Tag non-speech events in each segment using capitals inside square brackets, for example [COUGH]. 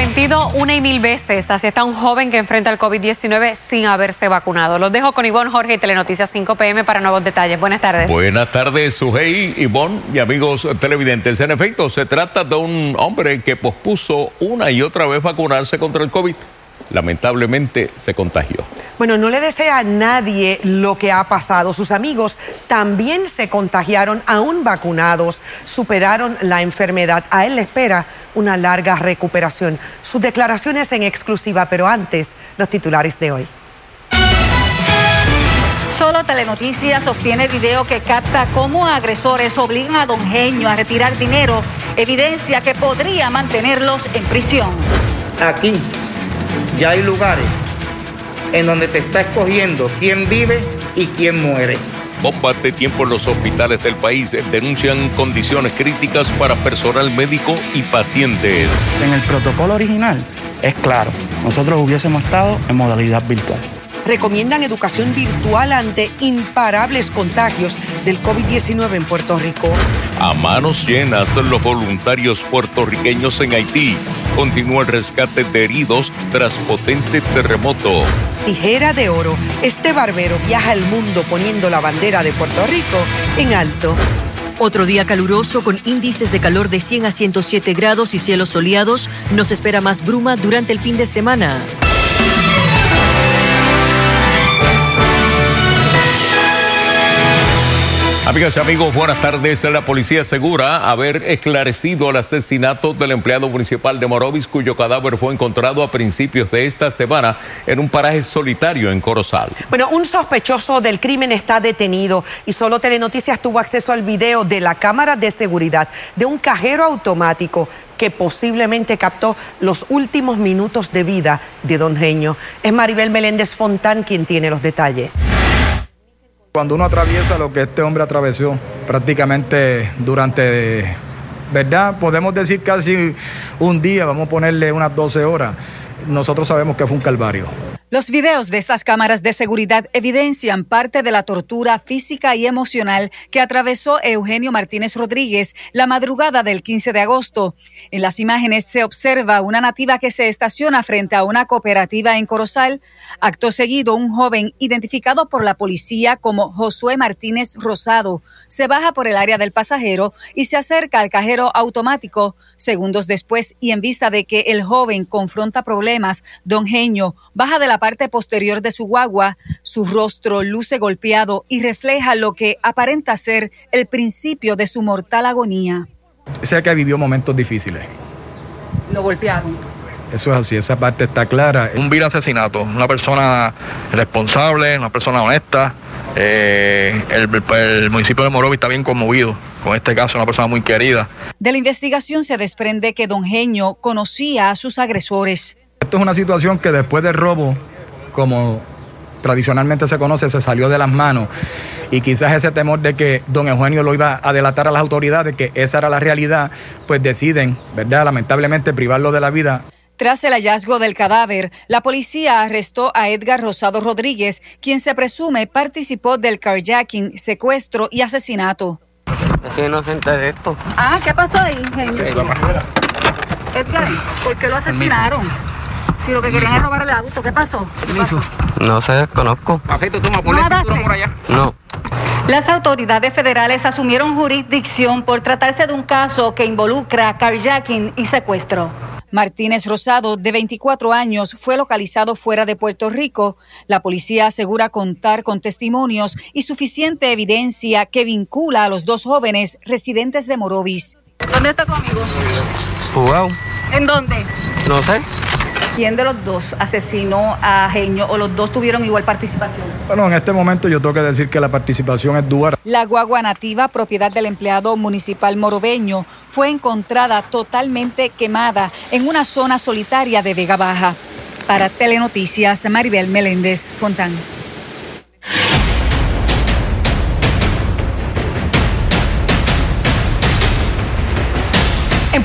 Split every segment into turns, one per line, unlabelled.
Arrepentido una y mil veces. Así está un joven que enfrenta el COVID-19 sin haberse vacunado. Los dejo con Ivonne Jorge y Telenoticias 5 PM para nuevos detalles. Buenas tardes.
Buenas tardes, Sujei, Ivonne y amigos televidentes. En efecto, se trata de un hombre que pospuso una y otra vez vacunarse contra el COVID lamentablemente se contagió.
Bueno, no le desea a nadie lo que ha pasado. Sus amigos también se contagiaron, aún vacunados, superaron la enfermedad. A él le espera una larga recuperación. Sus declaraciones en exclusiva, pero antes, los titulares de hoy.
Solo Telenoticias obtiene video que capta cómo agresores obligan a Don Genio a retirar dinero, evidencia que podría mantenerlos en prisión.
Aquí ya hay lugares en donde se está escogiendo quién vive y quién muere.
Bombas de tiempo en los hospitales del país denuncian condiciones críticas para personal médico y pacientes.
En el protocolo original es claro, nosotros hubiésemos estado en modalidad virtual
recomiendan educación virtual ante imparables contagios del COVID-19 en Puerto Rico.
A manos llenas, los voluntarios puertorriqueños en Haití continúan el rescate de heridos tras potente terremoto.
Tijera de oro, este barbero viaja el mundo poniendo la bandera de Puerto Rico en alto.
Otro día caluroso con índices de calor de 100 a 107 grados y cielos soleados. Nos espera más bruma durante el fin de semana.
Amigas y amigos, buenas tardes. La policía asegura haber esclarecido el asesinato del empleado municipal de Morovis, cuyo cadáver fue encontrado a principios de esta semana en un paraje solitario en Corozal.
Bueno, un sospechoso del crimen está detenido y solo Telenoticias tuvo acceso al video de la cámara de seguridad de un cajero automático que posiblemente captó los últimos minutos de vida de don Genio. Es Maribel Meléndez Fontán quien tiene los detalles.
Cuando uno atraviesa lo que este hombre atravesó prácticamente durante, ¿verdad? Podemos decir casi un día, vamos a ponerle unas 12 horas, nosotros sabemos que fue un calvario.
Los videos de estas cámaras de seguridad evidencian parte de la tortura física y emocional que atravesó Eugenio Martínez Rodríguez la madrugada del 15 de agosto. En las imágenes se observa una nativa que se estaciona frente a una cooperativa en Corozal. Acto seguido, un joven identificado por la policía como Josué Martínez Rosado se baja por el área del pasajero y se acerca al cajero automático. Segundos después, y en vista de que el joven confronta problemas, don Genio baja de la parte posterior de su guagua, su rostro luce golpeado y refleja lo que aparenta ser el principio de su mortal agonía.
Sé que vivió momentos difíciles.
Lo golpearon.
Eso es así, esa parte está clara.
Un vil asesinato, una persona responsable, una persona honesta. Eh, el, municipio de Morovi está bien conmovido con este caso, una persona muy querida.
De la investigación se desprende que don Genio conocía a sus agresores.
Esto es una situación que después del robo como tradicionalmente se conoce, se salió de las manos. Y quizás ese temor de que don Eugenio lo iba a delatar a las autoridades, que esa era la realidad, pues deciden, ¿verdad? Lamentablemente privarlo de la vida.
Tras el hallazgo del cadáver, la policía arrestó a Edgar Rosado Rodríguez, quien se presume participó del carjacking, secuestro y asesinato.
Soy inocente de esto.
Ah, ¿qué pasó ahí, Eugenio? Edgar, ¿por qué lo asesinaron? Si lo que querían es robar el auto, ¿qué pasó?
No sé, desconozco.
No. Las autoridades federales asumieron jurisdicción por tratarse de un caso que involucra carjacking y secuestro. Martínez Rosado, de 24 años, fue localizado fuera de Puerto Rico. La policía asegura contar con testimonios y suficiente evidencia que vincula a los dos jóvenes residentes de Morovis. ¿Dónde está tu amigo?
Jugado.
¿En dónde?
No sé.
¿Quién de los dos asesinó a Genio o los dos tuvieron igual participación?
Bueno, en este momento yo tengo que decir que la participación es dura.
La guagua nativa, propiedad del empleado municipal moroveño, fue encontrada totalmente quemada en una zona solitaria de Vega Baja. Para Telenoticias, Maribel Meléndez Fontán.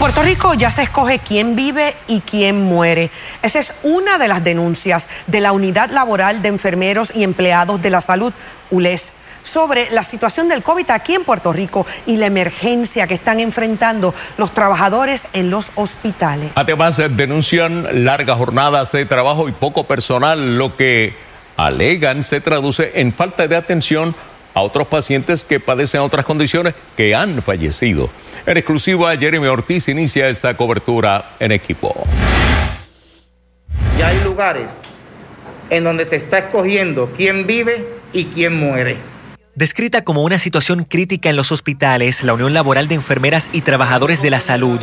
Puerto Rico ya se escoge quién vive y quién muere. Esa es una de las denuncias de la Unidad Laboral de Enfermeros y Empleados de la Salud, ULES. sobre la situación del COVID aquí en Puerto Rico y la emergencia que están enfrentando los trabajadores en los hospitales.
Además, denuncian largas jornadas de trabajo y poco personal, lo que alegan se traduce en falta de atención a otros pacientes que padecen otras condiciones que han fallecido. En exclusiva, Jeremy Ortiz inicia esta cobertura en equipo.
Ya hay lugares en donde se está escogiendo quién vive y quién muere.
Descrita como una situación crítica en los hospitales, la Unión Laboral de Enfermeras y Trabajadores de la Salud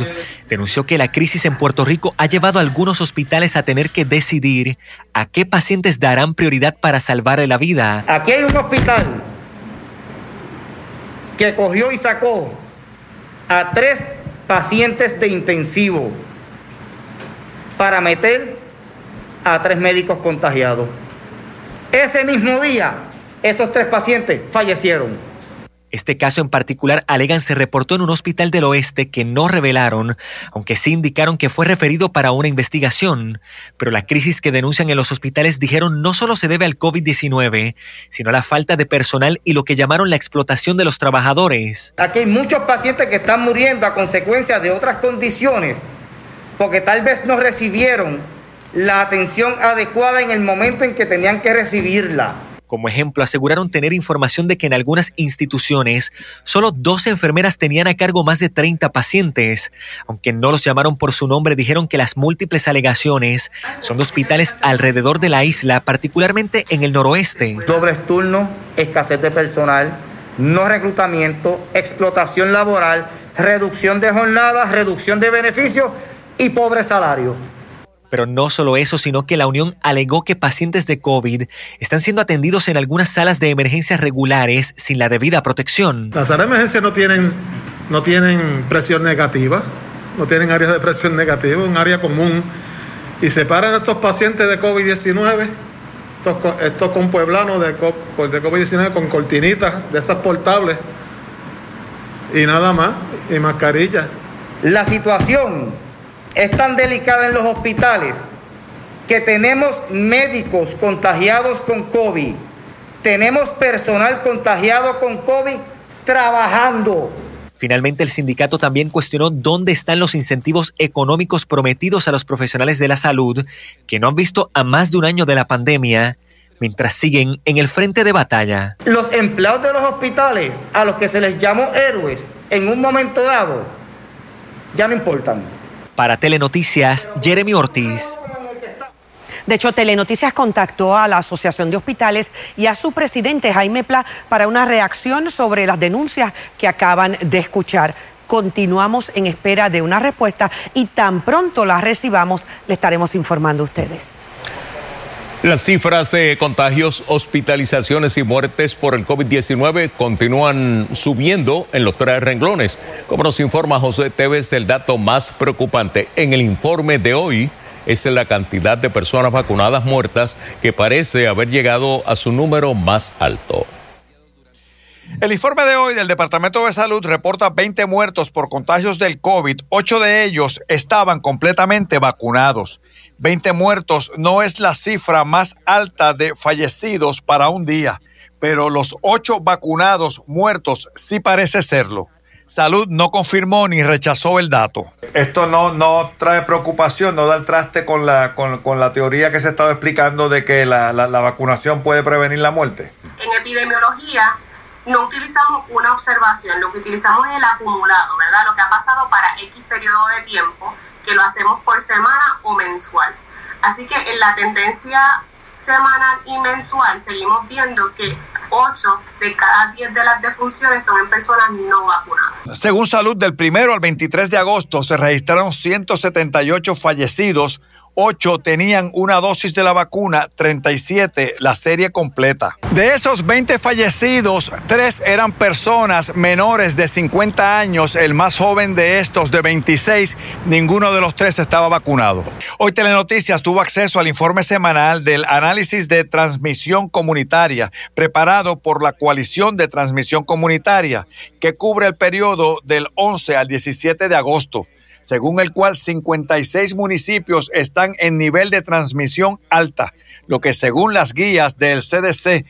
denunció que la crisis en Puerto Rico ha llevado a algunos hospitales a tener que decidir a qué pacientes darán prioridad para salvarle la vida.
Aquí hay un hospital que cogió y sacó a tres pacientes de intensivo para meter a tres médicos contagiados. Ese mismo día, esos tres pacientes fallecieron.
Este caso en particular alegan se reportó en un hospital del oeste que no revelaron, aunque sí indicaron que fue referido para una investigación. Pero la crisis que denuncian en los hospitales dijeron no solo se debe al COVID-19, sino a la falta de personal y lo que llamaron la explotación de los trabajadores.
Aquí hay muchos pacientes que están muriendo a consecuencia de otras condiciones, porque tal vez no recibieron la atención adecuada en el momento en que tenían que recibirla.
Como ejemplo, aseguraron tener información de que en algunas instituciones solo dos enfermeras tenían a cargo más de 30 pacientes. Aunque no los llamaron por su nombre, dijeron que las múltiples alegaciones son de hospitales alrededor de la isla, particularmente en el noroeste.
Dobles turnos, escasez de personal, no reclutamiento, explotación laboral, reducción de jornadas, reducción de beneficios y pobre salario.
Pero no solo eso, sino que la Unión alegó que pacientes de COVID están siendo atendidos en algunas salas de emergencias regulares sin la debida protección.
Las salas de emergencia no tienen, no tienen presión negativa, no tienen áreas de presión negativa, es un área común. Y separan a estos pacientes de COVID-19, estos, estos con pueblanos de, de COVID-19 con cortinitas de esas portables y nada más, y mascarillas.
La situación es tan delicada en los hospitales que tenemos médicos contagiados con COVID, tenemos personal contagiado con COVID trabajando.
Finalmente, el sindicato también cuestionó dónde están los incentivos económicos prometidos a los profesionales de la salud que no han visto a más de un año de la pandemia mientras siguen en el frente de batalla.
Los empleados de los hospitales, a los que se les llamó héroes en un momento dado, ya no importan.
Para Telenoticias, Jeremy Ortiz.
De hecho, Telenoticias contactó a la Asociación de Hospitales y a su presidente, Jaime Pla, para una reacción sobre las denuncias que acaban de escuchar. Continuamos en espera de una respuesta y tan pronto la recibamos, le estaremos informando a ustedes.
Las cifras de contagios, hospitalizaciones y muertes por el COVID-19 continúan subiendo en los tres renglones. Como nos informa José Tevez, el dato más preocupante en el informe de hoy es la cantidad de personas vacunadas muertas que parece haber llegado a su número más alto.
El informe de hoy del Departamento de Salud reporta 20 muertos por contagios del COVID. Ocho de ellos estaban completamente vacunados. 20 muertos no es la cifra más alta de fallecidos para un día, pero los ocho vacunados muertos sí parece serlo. Salud no confirmó ni rechazó el dato.
Esto no, no trae preocupación, no da el traste con la, con, la teoría que se ha estado explicando de que la, la vacunación puede prevenir la muerte.
En epidemiología no utilizamos una observación, lo que utilizamos es el acumulado, ¿verdad? Lo que ha pasado para X periodo de tiempo que lo hacemos por semana o mensual. Así que en la tendencia semanal y mensual seguimos viendo que 8 de cada 10 de las defunciones son en personas no vacunadas.
Según salud, del primero al 23 de agosto se registraron 178 fallecidos 8 tenían una dosis de la vacuna, 37 la serie completa. De esos 20 fallecidos, 3 eran personas menores de 50 años, el más joven de estos de 26, ninguno de los tres estaba vacunado. Hoy Telenoticias tuvo acceso al informe semanal del análisis de transmisión comunitaria preparado por la coalición de transmisión comunitaria que cubre el periodo del 11 al 17 de agosto según el cual 56 municipios están en nivel de transmisión alta, lo que según las guías del CDC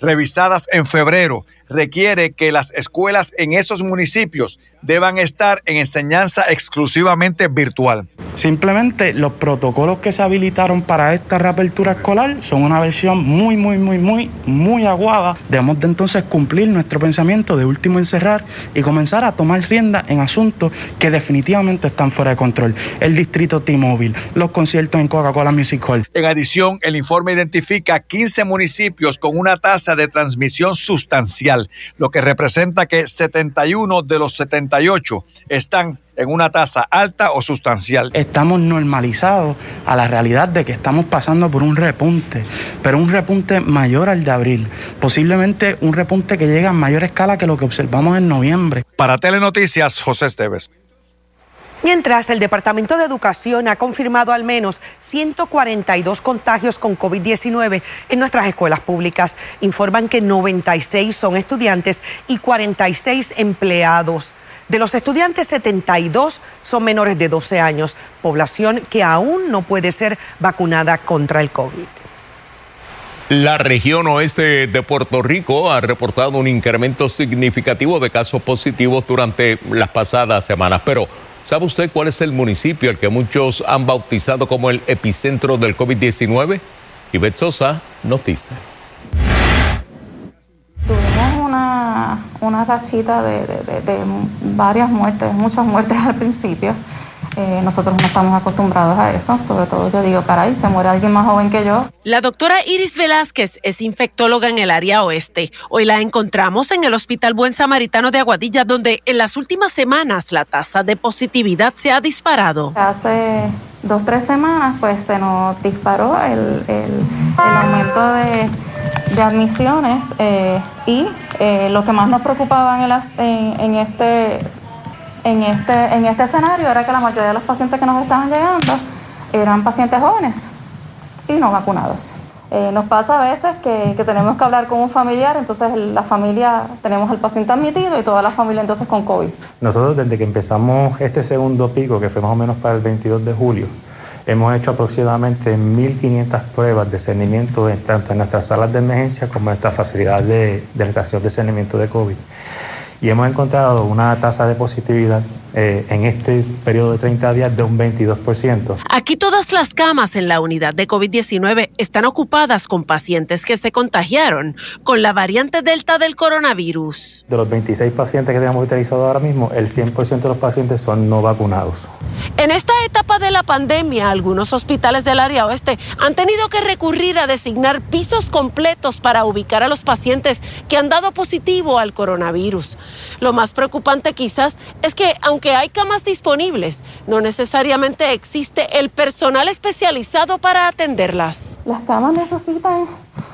revisadas en febrero requiere que las escuelas en esos municipios deban estar en enseñanza exclusivamente virtual.
Simplemente los protocolos que se habilitaron para esta reapertura escolar son una versión muy, muy, muy, muy, muy aguada. Debemos de entonces cumplir nuestro pensamiento de último encerrar y comenzar a tomar rienda en asuntos que definitivamente están fuera de control. El distrito T-Mobile, los conciertos en Coca-Cola Music Hall.
En adición, el informe identifica 15 municipios con una tasa de transmisión sustancial, lo que representa que 71 de los 78 están en una tasa alta o sustancial.
Estamos normalizados a la realidad de que estamos pasando por un repunte, pero un repunte mayor al de abril, posiblemente un repunte que llega a mayor escala que lo que observamos en noviembre.
Para Telenoticias, José Esteves.
Mientras el Departamento de Educación ha confirmado al menos 142 contagios con COVID-19 en nuestras escuelas públicas, informan que 96 son estudiantes y 46 empleados. De los estudiantes, 72 son menores de 12 años, población que aún no puede ser vacunada contra el COVID.
La región oeste de Puerto Rico ha reportado un incremento significativo de casos positivos durante las pasadas semanas, pero ¿sabe usted cuál es el municipio al que muchos han bautizado como el epicentro del COVID-19? Ivette Sosa nos.
Tuvimos una, una rachita de varias muertes, muchas muertes al principio. Eh, nosotros no estamos acostumbrados a eso, sobre todo yo digo, caray, se muere alguien más joven que yo.
La doctora Iris Velázquez es infectóloga en el área oeste. Hoy la encontramos en el Hospital Buen Samaritano de Aguadilla, donde en las últimas semanas la tasa de positividad se ha disparado.
Hace dos, tres semanas pues se nos disparó el, el- el aumento de, de admisiones eh, y eh, lo que más nos preocupaba en, el en- en este, en, este, en este escenario era que la mayoría de los pacientes que nos estaban llegando eran pacientes jóvenes y no vacunados. Eh, nos pasa a veces que, que tenemos que hablar con un familiar, entonces la familia, tenemos al paciente admitido y toda la familia entonces con COVID.
Nosotros desde que empezamos este segundo pico, que fue más o menos para el 22 de julio, hemos hecho aproximadamente 1.500 pruebas de cernimiento en- tanto en nuestras salas de emergencia como en nuestra facilidad de, de reacción de cernimiento de COVID. Y hemos encontrado una tasa de positividad eh, en este periodo de 30 días de un 22%.
Aquí todas las camas en la unidad de COVID-19 están ocupadas con pacientes que se contagiaron con la variante Delta del coronavirus.
De los 26 pacientes que tenemos utilizados ahora mismo, el 100% de los pacientes son no vacunados.
En esta etapa de la pandemia, algunos hospitales del área oeste han tenido que recurrir a designar pisos completos para ubicar a los pacientes que han dado positivo al coronavirus. Lo más preocupante quizás es que aunque hay camas disponibles, no necesariamente existe el personal especializado para atenderlas.
Las camas necesitan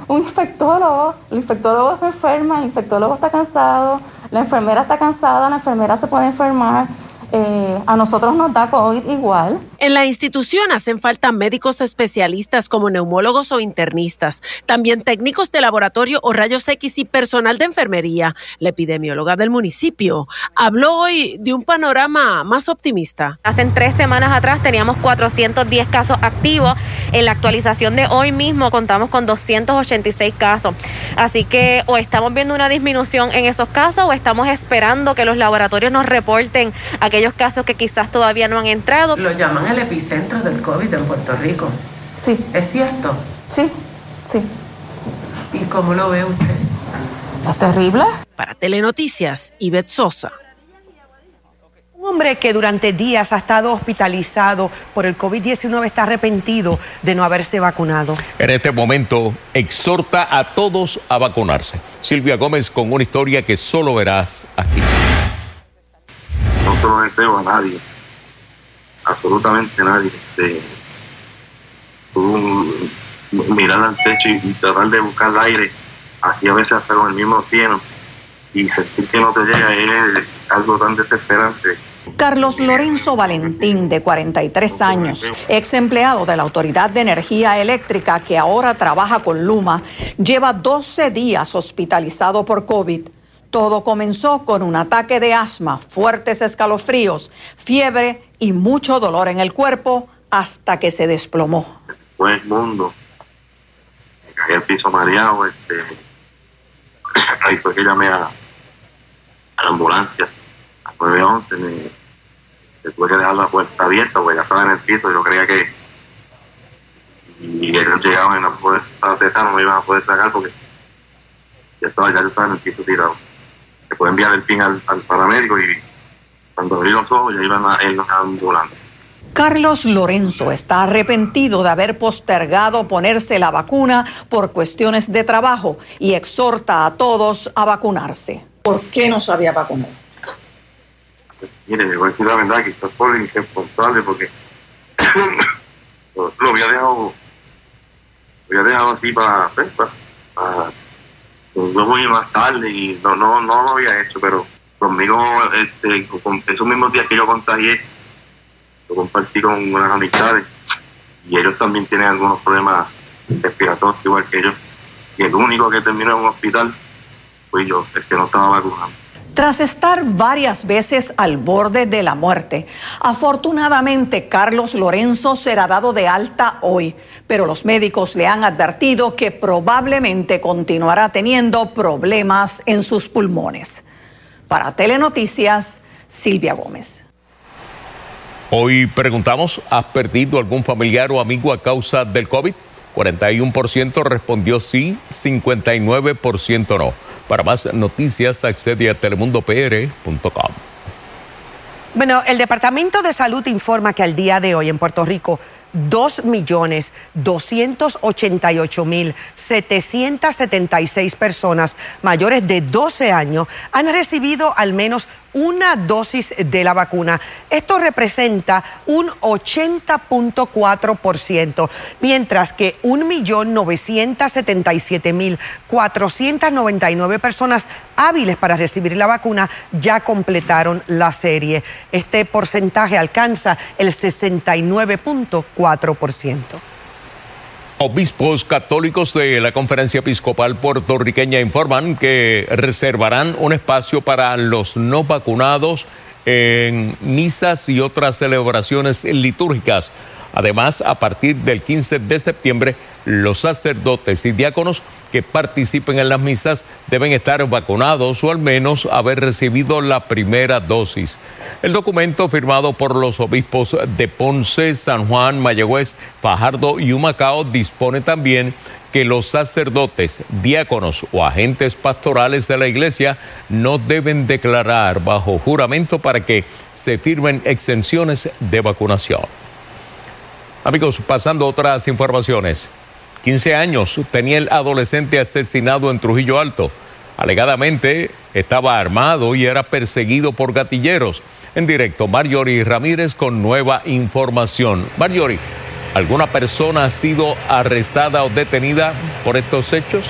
un infectólogo, el infectólogo se enferma, el infectólogo está cansado, la enfermera está cansada, la enfermera se puede enfermar. Eh, a nosotros nos da COVID igual.
En la institución hacen falta médicos especialistas como neumólogos o internistas, también técnicos de laboratorio o rayos X y personal de enfermería. La epidemióloga del municipio habló hoy de un panorama más optimista.
Hace tres semanas atrás teníamos 410 casos activos. En la actualización de hoy mismo contamos con 286 casos. Así que o estamos viendo una disminución en esos casos o estamos esperando que los laboratorios nos reporten aquellos casos que quizás todavía no han entrado.
Lo llaman el epicentro del COVID en Puerto Rico.
Sí.
¿Es cierto?
Sí, sí.
¿Y cómo lo ve usted?
Es terrible.
Para Telenoticias, Ivette Sosa.
Un hombre que durante días ha estado hospitalizado por el COVID-19 está arrepentido de no haberse vacunado.
En este momento exhorta a todos a vacunarse. Silvia Gómez con una historia que solo verás aquí.
no se lo deseo a nadie, absolutamente nadie. Este, mirar al techo y, y tratar de buscar el aire, aquí a veces hasta con el mismo cielo, y sentir que no te llega es algo tan desesperante.
Carlos Lorenzo Valentín, de 43 años, ex empleado de la Autoridad de Energía Eléctrica que ahora trabaja con Luma, lleva 12 días hospitalizado por COVID. Todo comenzó con un ataque de asma, fuertes escalofríos, fiebre y mucho dolor en el cuerpo hasta que se desplomó.
El mundo, me caí al piso mareado, este, ahí fue que llamé a, la ambulancia, a 911, me, me tuve que dejar la puerta abierta porque ya estaba en el piso, yo creía que y ellos llegaban y no poder no me iban a poder sacar porque ya estaba, ya estaba en el piso tirado. Se puede enviar el pin al, al paramédico y cuando abrí los ojos ya iban a, en la ambulancia.
Carlos Lorenzo está arrepentido de haber postergado ponerse la vacuna por cuestiones de trabajo y exhorta a todos a vacunarse. ¿Por qué no se había vacunado?
Mire, le voy a decir la verdad que estoy por irresponsable porque [COUGHS] lo, lo había dejado lo había dejado así para, pues, para, para yo voy más tarde y no, no, no lo había hecho, pero conmigo, este, esos mismos días que yo contagié, lo compartí con unas amistades y ellos también tienen algunos problemas respiratorios igual que yo. Y el único que terminó en un hospital fui yo, el que no estaba vacunado.
Tras estar varias veces al borde de la muerte, afortunadamente Carlos Lorenzo será dado de alta hoy, pero los médicos le han advertido que probablemente continuará teniendo problemas en sus pulmones. Para Telenoticias, Silvia Gómez.
Hoy preguntamos, ¿has perdido algún familiar o amigo a causa del COVID? 41% respondió sí, 59% no. Para más noticias, accede a telemundopr.com.
Bueno, el Departamento de Salud informa que al día de hoy en Puerto Rico 2.288.776 personas mayores de 12 años han recibido al menos una dosis de la vacuna. Esto representa un 80.4%, mientras que 1.977.499 personas hábiles para recibir la vacuna ya completaron la serie. Este porcentaje alcanza el 69.4%.
Obispos católicos de la Conferencia Episcopal puertorriqueña informan que reservarán un espacio para los no vacunados en misas y otras celebraciones litúrgicas. Además, a partir del 15 de septiembre, los sacerdotes y diáconos que participen en las misas deben estar vacunados o al menos haber recibido la primera dosis. El documento firmado por los obispos de Ponce, San Juan, Mayagüez, Fajardo y Humacao dispone también que los sacerdotes, diáconos o agentes pastorales de la iglesia no deben declarar bajo juramento para que se firmen exenciones de vacunación. Amigos, pasando a otras informaciones. 15 años tenía el adolescente asesinado en Trujillo Alto. Alegadamente estaba armado y era perseguido por gatilleros. En directo, Marjorie Ramírez con nueva información. Marjorie, ¿alguna persona ha sido arrestada o detenida por estos hechos?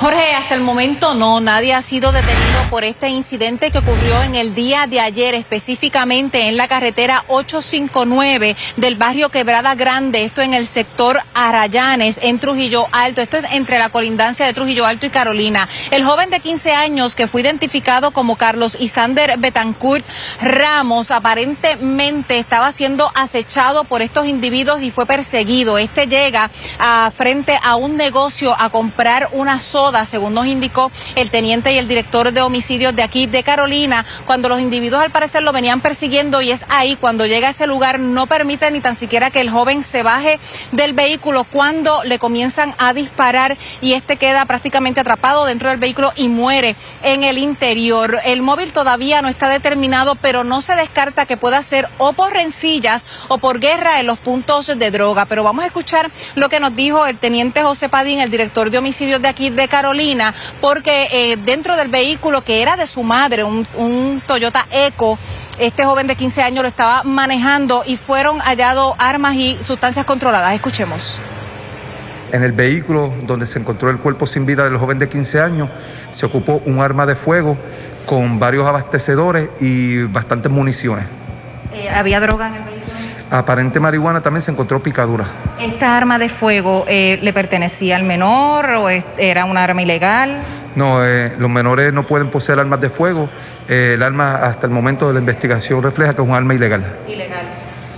Jorge, hasta el momento no, nadie ha sido detenido por este incidente que ocurrió en el día de ayer, específicamente en la carretera 859 del barrio Quebrada Grande, esto en el sector Arayanes, en Trujillo Alto, esto es entre la colindancia de Trujillo Alto y Carolina. El joven de 15 años que fue identificado como Carlos Isander Betancourt Ramos, aparentemente estaba siendo acechado por estos individuos y fue perseguido. Este llega a frente a un negocio a comprar una según nos indicó el teniente y el director de homicidios de aquí de Carolina, cuando los individuos al parecer lo venían persiguiendo y es ahí cuando llega a ese lugar no permite ni tan siquiera que el joven se baje del vehículo cuando le comienzan a disparar y este queda prácticamente atrapado dentro del vehículo y muere en el interior. El móvil todavía no está determinado, pero no se descarta que pueda ser o por rencillas o por guerra en los puntos de droga. Pero vamos a escuchar lo que nos dijo el teniente José Padín, el director de homicidios de aquí de Carolina Carolina, porque eh, dentro del vehículo que era de su madre, un, Toyota Eco, este joven de 15 años lo estaba manejando y fueron hallados armas y sustancias controladas. Escuchemos.
En el vehículo donde se encontró el cuerpo sin vida del joven de 15 años, se ocupó un arma de fuego con varios abastecedores y bastantes municiones.
Eh, ¿Había droga en el vehículo?
Aparente marihuana también se encontró picadura.
¿Esta arma de fuego eh, le pertenecía al menor o era una arma ilegal?
No, eh, los menores no pueden poseer armas de fuego. Eh, el arma hasta el momento de la investigación refleja que es un arma ilegal.
Ilegal.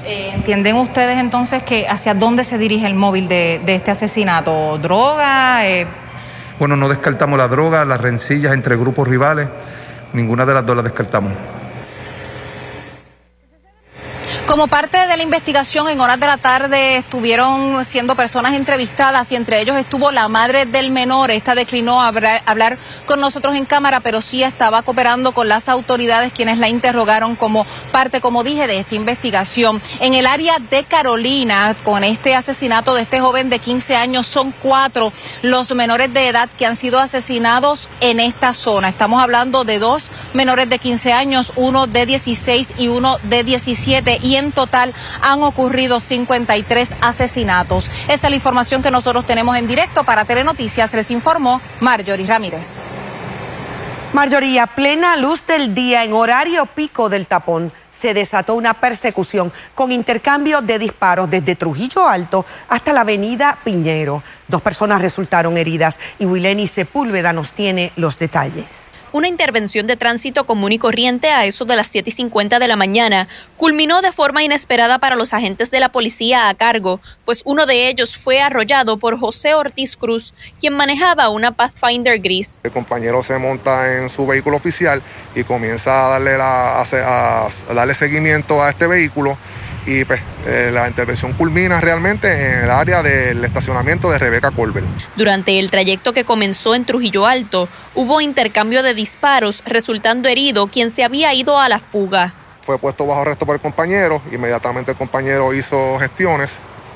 ¿Entienden ustedes entonces que hacia dónde se dirige el móvil de, de este asesinato? ¿Droga?
Bueno, no descartamos la droga, las rencillas entre grupos rivales, ninguna de las dos las descartamos.
Como parte de la investigación, en horas de la tarde estuvieron siendo personas entrevistadas y entre ellos estuvo la madre del menor. Esta declinó hablar, hablar con nosotros en cámara, pero sí estaba cooperando con las autoridades quienes la interrogaron como parte, como dije, de esta investigación. En el área de Carolina, con este asesinato de este joven de 15 años, son cuatro los menores de edad que han sido asesinados en esta zona. Estamos hablando de dos menores de 15 años, uno de 16 y uno de 17. Y en total han ocurrido 53 asesinatos. Esa es la información que nosotros tenemos en directo para Telenoticias. Les informó Marjorie Ramírez.
Marjorie, a plena luz del día, en horario pico del tapón, se desató una persecución con intercambio de disparos desde Trujillo Alto hasta la avenida Piñero. Dos personas resultaron heridas y Wileni Sepúlveda nos tiene los detalles.
Una intervención de tránsito común y corriente a eso de las 7 y 50 de la mañana culminó de forma inesperada para los agentes de la policía a cargo, pues uno de ellos fue arrollado por José Ortiz Cruz, quien manejaba una Pathfinder gris.
El compañero se monta en su vehículo oficial y comienza a darle, la, a, a darle seguimiento a este vehículo y pues, eh, la intervención culmina realmente en el área del estacionamiento de Rebeca Colbert.
Durante el trayecto que comenzó en Trujillo Alto, hubo intercambio de disparos, resultando herido quien se había ido a la fuga.
Fue puesto bajo arresto por el compañero, inmediatamente el compañero hizo gestiones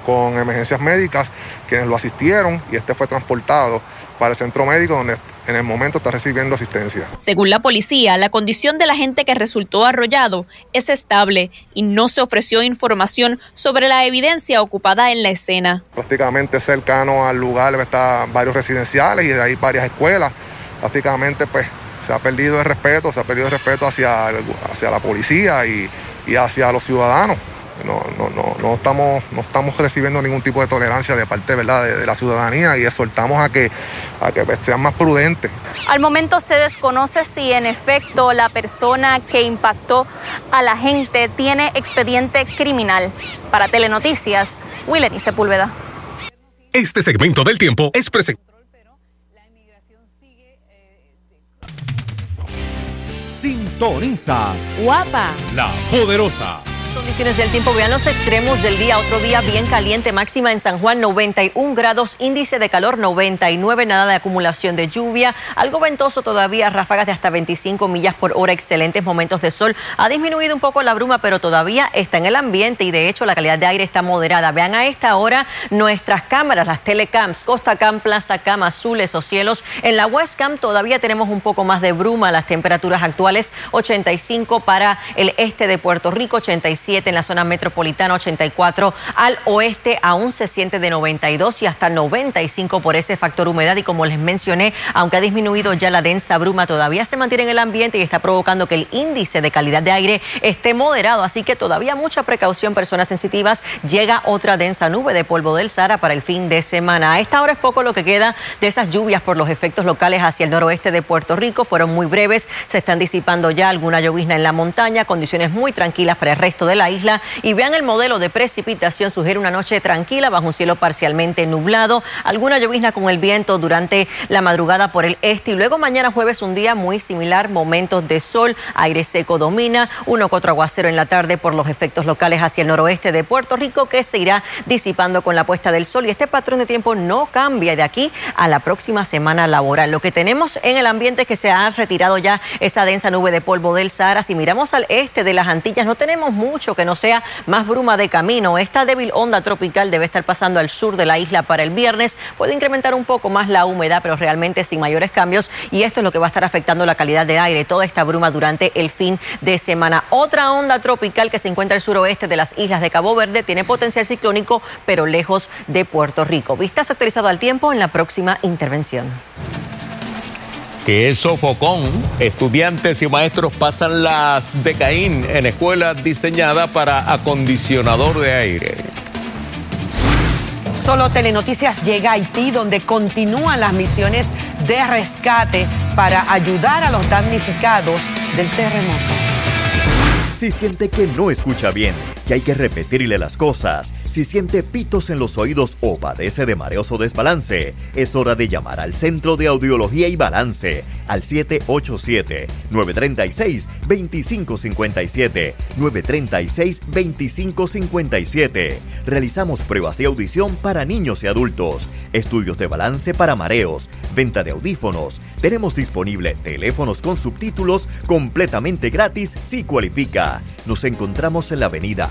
con emergencias médicas, quienes lo asistieron y este fue transportado para el centro médico donde en el momento está recibiendo asistencia.
Según la policía, la condición de la gente que resultó arrollado es estable y no se ofreció información sobre la evidencia ocupada en la escena.
Prácticamente cercano al lugar están varios residenciales y de ahí varias escuelas. Prácticamente pues se ha perdido el respeto, se ha perdido el respeto hacia, hacia la policía y, y hacia los ciudadanos. No, no, no, no, estamos, no estamos recibiendo ningún tipo de tolerancia de parte ¿verdad? De, de la ciudadanía y exhortamos a que, a que pues, sean más prudentes.
Al momento se desconoce si en efecto la persona que impactó a la gente tiene expediente criminal. Para Telenoticias, Willeny Sepúlveda.
Este segmento del tiempo es presentado. Sintonizas.
Guapa.
La poderosa.
Condiciones del tiempo, vean los extremos del día. Otro día bien caliente, máxima en San Juan 91 grados, índice de calor 99, nada de acumulación de lluvia, algo ventoso todavía, ráfagas de hasta 25 millas por hora, excelentes momentos de sol. Ha disminuido un poco la bruma, pero todavía está en el ambiente y de hecho la calidad de aire está moderada. Vean a esta hora nuestras cámaras, las telecams, Costa Cam, Plaza Cam, azules o cielos. En la Westcam todavía tenemos un poco más de bruma, las temperaturas actuales 85 para el este de Puerto Rico, 85 en la zona metropolitana, 84 al oeste, aún se siente de 92 y hasta 95 por ese factor humedad. Y como les mencioné, aunque ha disminuido ya la densa bruma, todavía se mantiene en el ambiente y está provocando que el índice de calidad de aire esté moderado. Así que todavía mucha precaución, personas sensitivas. Llega otra densa nube de polvo del Sahara para el fin de semana. A esta hora es poco lo que queda de esas lluvias por los efectos locales hacia el noroeste de Puerto Rico. Fueron muy breves, se están disipando ya alguna llovizna en la montaña, condiciones muy tranquilas para el resto de la isla y vean el modelo de precipitación. Sugiere una noche tranquila bajo un cielo parcialmente nublado, alguna llovizna con el viento durante la madrugada por el este y luego mañana jueves un día muy similar, momentos de sol, aire seco domina, uno que otro aguacero en la tarde por los efectos locales hacia el noroeste de Puerto Rico que se irá disipando con la puesta del sol y este patrón de tiempo no cambia de aquí a la próxima semana laboral. Lo que tenemos en el ambiente es que se ha retirado ya esa densa nube de polvo del Sahara. Si miramos al este de las Antillas no tenemos mucho que no sea más bruma de camino. Esta débil onda tropical debe estar pasando al sur de la isla para el viernes. Puede incrementar un poco más la humedad, pero realmente sin mayores cambios. Y esto es lo que va a estar afectando la calidad de aire, toda esta bruma durante el fin de semana. Otra onda tropical que se encuentra al suroeste de las islas de Cabo Verde tiene potencial ciclónico, pero lejos de Puerto Rico. Vistas actualizado al tiempo en la próxima intervención
que es sofocón. Estudiantes y maestros pasan las de Caín en escuelas diseñadas para acondicionador de aire.
Solo Telenoticias llega a Haití, donde continúan las misiones de rescate para ayudar a los damnificados del terremoto.
Si siente que no escucha bien,
que hay que repetirle las cosas. Si siente pitos en los oídos o padece de mareos o desbalance, es hora de llamar al Centro de Audiología y Balance al 787-936-2557. 936-2557. Realizamos pruebas de audición para niños y adultos, estudios de balance para mareos, venta de audífonos. Tenemos disponible teléfonos con subtítulos completamente gratis si cualifica. Nos encontramos en la avenida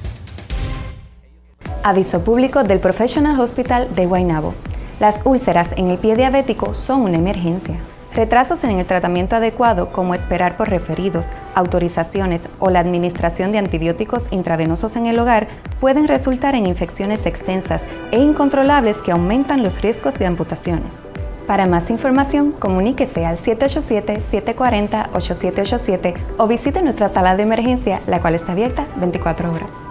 Aviso público del Professional Hospital de Guaynabo. Las úlceras en el pie diabético son una emergencia. Retrasos en el tratamiento adecuado, como esperar por referidos, autorizaciones o la administración de antibióticos intravenosos en el hogar, pueden resultar en infecciones extensas e incontrolables que aumentan los riesgos de amputaciones. Para más información, comuníquese al 787-740-8787 o visite nuestra sala de emergencia, la cual está abierta 24 horas.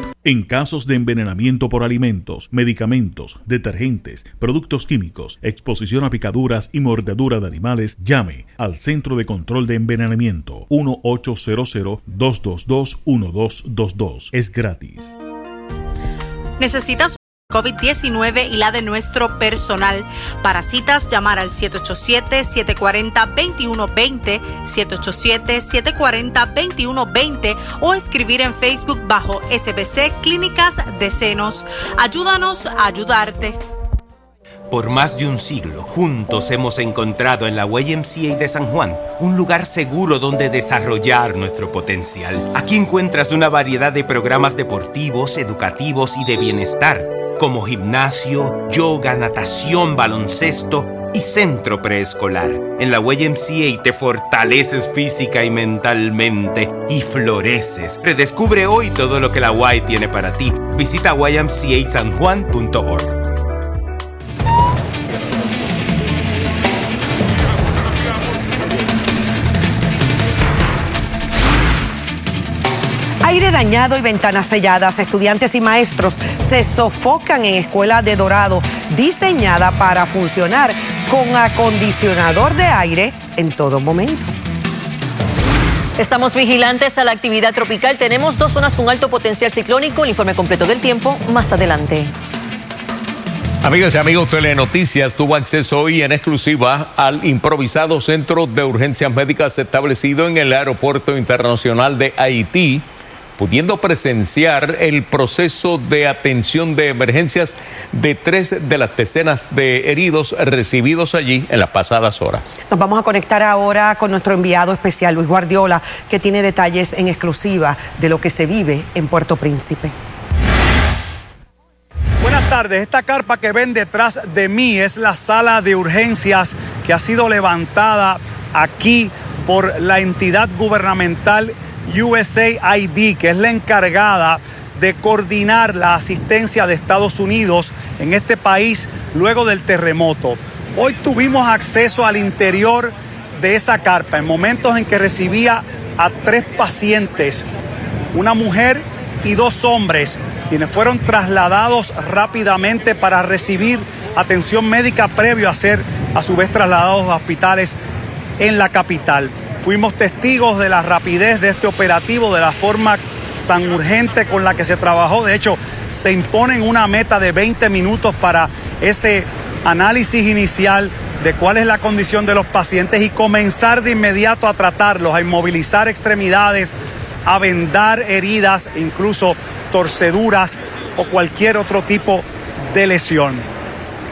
En casos de envenenamiento por alimentos, medicamentos, detergentes, productos químicos, exposición a picaduras y mordedura de animales, llame al Centro de Control de Envenenamiento 1-800-222-1222. Es gratis.
¿Necesitas COVID-19 y la de nuestro personal. Para citas, llamar al 787-740-2120, 787-740-2120 o escribir en Facebook bajo SBC Clínicas de Senos. Ayúdanos a ayudarte.
Por más de un siglo, juntos hemos encontrado en la YMCA de San Juan un lugar seguro donde desarrollar nuestro potencial. Aquí encuentras una variedad de programas deportivos, educativos y de bienestar como gimnasio, yoga, natación, baloncesto y centro preescolar. En la YMCA te fortaleces física y mentalmente y floreces. Redescubre hoy todo lo que la Y tiene para ti. Visita ymcasanjuan.org.
dañado y ventanas selladas, estudiantes y maestros se sofocan en Escuela de Dorado, diseñada para funcionar con acondicionador de aire en todo momento.
Estamos vigilantes a la actividad tropical. Tenemos dos zonas con alto potencial ciclónico. El informe completo del tiempo más adelante.
Amigas y amigos, Telenoticias tuvo acceso hoy en exclusiva al improvisado centro de urgencias médicas establecido en el Aeropuerto Internacional de Haití pudiendo presenciar el proceso de atención de emergencias de tres de las decenas de heridos recibidos allí en las pasadas horas.
Nos vamos a conectar ahora con nuestro enviado especial, Luis Guardiola, que tiene detalles en exclusiva de lo que se vive en Puerto Príncipe.
Buenas tardes, esta carpa que ven detrás de mí es la sala de urgencias que ha sido levantada aquí por la entidad gubernamental USAID, que es la encargada de coordinar la asistencia de Estados Unidos en este país luego del terremoto. Hoy tuvimos acceso al interior de esa carpa en momentos en que recibía a tres pacientes, una mujer y dos hombres, quienes fueron trasladados rápidamente para recibir atención médica previo a ser a su vez trasladados a hospitales en la capital. Fuimos testigos de la rapidez de este operativo, de la forma tan urgente con la que se trabajó. De hecho, se imponen una meta de 20 minutos para ese análisis inicial de cuál es la condición de los pacientes y comenzar de inmediato a tratarlos, a inmovilizar extremidades, a vendar heridas, incluso torceduras o cualquier otro tipo de lesión.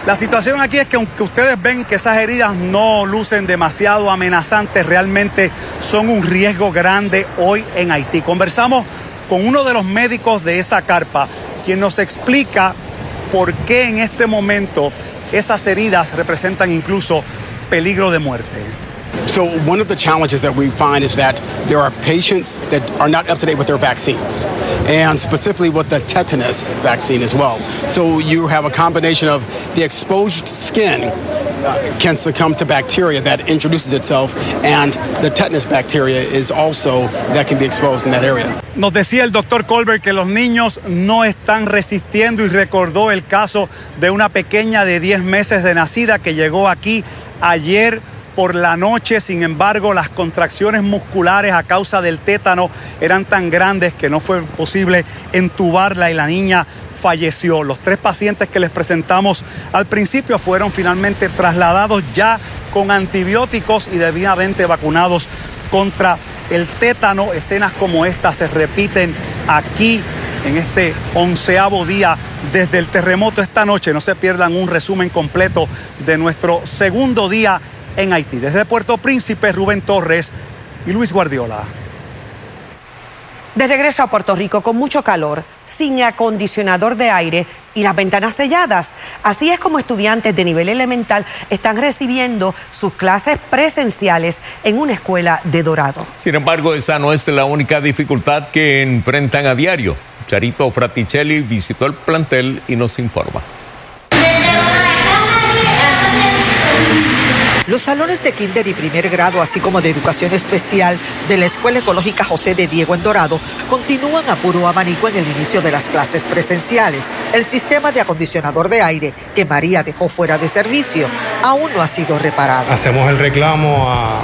La situación aquí es que aunque ustedes ven que esas heridas no lucen demasiado amenazantes, realmente son un riesgo grande hoy en Haití. Conversamos con uno de los médicos de esa carpa, quien nos explica por qué en este momento esas heridas representan incluso peligro de muerte.
So one of the challenges that we find is that there are patients that are not up to date with their vaccines, and specifically with the tetanus vaccine as well. So you have a combination of the exposed skin uh, can succumb to bacteria that introduces itself, and the tetanus bacteria is also that can be exposed in that area.
Nos decía el doctor Colbert que los niños no están resistiendo y recordó el caso de una pequeña de 10 meses de nacida que llegó aquí ayer por la noche, sin embargo las contracciones musculares a causa del tétano eran tan grandes que no fue posible entubarla y la niña falleció. Los tres pacientes que les presentamos al principio fueron finalmente trasladados ya con antibióticos y debidamente vacunados contra el tétano. Escenas como esta se repiten aquí en este onceavo día desde el terremoto esta noche. No se pierdan un resumen completo de nuestro segundo día en Haití. Desde Puerto Príncipe, Rubén Torres y Luis Guardiola.
De regreso a Puerto Rico con mucho calor, sin acondicionador de aire y las ventanas selladas. Así es como estudiantes de nivel elemental están recibiendo sus clases presenciales en una escuela de Dorado.
Sin embargo, esa no es la única dificultad que enfrentan a diario. Charito Fraticelli visitó el plantel y nos informa.
Los salones de kinder y primer grado, así como de educación especial de la Escuela Ecológica José de Diego en Dorado, continúan a puro abanico en el inicio de las clases presenciales. El sistema de acondicionador de aire que María dejó fuera de servicio aún no ha sido reparado.
Hacemos el reclamo a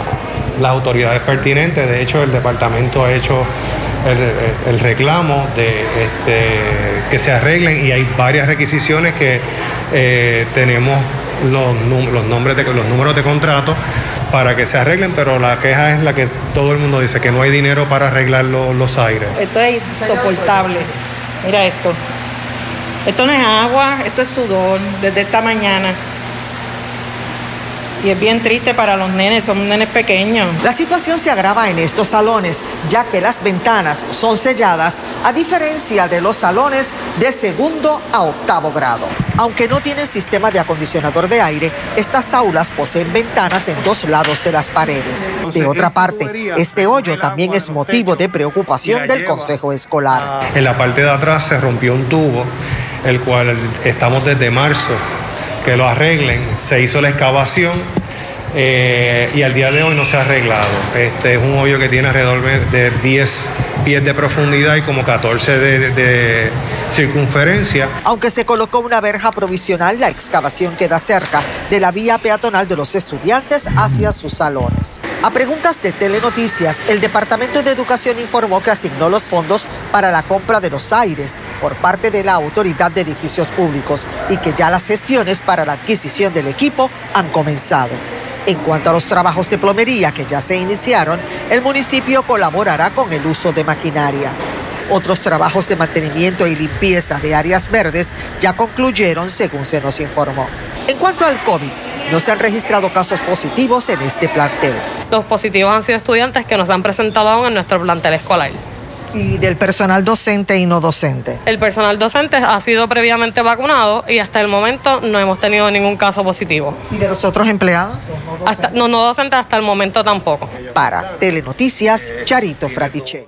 las autoridades pertinentes. De hecho, el departamento ha hecho el, reclamo de este, que se arreglen y hay varias requisiciones que eh, tenemos los, los, nombres de, los números de contrato para que se arreglen, pero la queja es la que todo el mundo dice, que no hay dinero para arreglar los, los aires.
Esto es insoportable. Mira esto. Esto no es agua, esto es sudor desde esta mañana y es bien triste para los nenes, son nenes pequeños.
La situación se agrava en estos salones, ya que las ventanas son selladas, a diferencia de los salones de segundo a octavo grado. Aunque no tienen sistema de acondicionador de aire, estas aulas poseen ventanas en dos lados de las paredes. De otra parte, este hoyo también es motivo de preocupación del Consejo Escolar.
En la parte de atrás se rompió un tubo, el cual estamos desde marzo que lo arreglen. Se hizo la excavación eh, y al día de hoy no se ha arreglado. Este es un hoyo que tiene alrededor de 10 pies de profundidad y como 14 de, de, circunferencia.
Aunque se colocó una verja provisional, la excavación queda cerca de la vía peatonal de los estudiantes hacia sus salones. A preguntas de Telenoticias, el Departamento de Educación informó que asignó los fondos para la compra de los aires por parte de la Autoridad de Edificios Públicos y que ya las gestiones para la adquisición del equipo han comenzado. En cuanto a los trabajos de plomería que ya se iniciaron, el municipio colaborará con el uso de maquinaria. Otros trabajos de mantenimiento y limpieza de áreas verdes ya concluyeron, según se nos informó. En cuanto al COVID, no se han registrado casos positivos en este plantel.
Los positivos han sido estudiantes que nos han presentado aún en nuestro plantel escolar.
¿Y del personal docente y no docente?
El personal docente ha sido previamente vacunado y hasta el momento no hemos tenido ningún caso positivo.
¿Y de los otros empleados?
No, hasta, no, no docentes hasta el momento tampoco.
Para Telenoticias, Charito Fraticelli.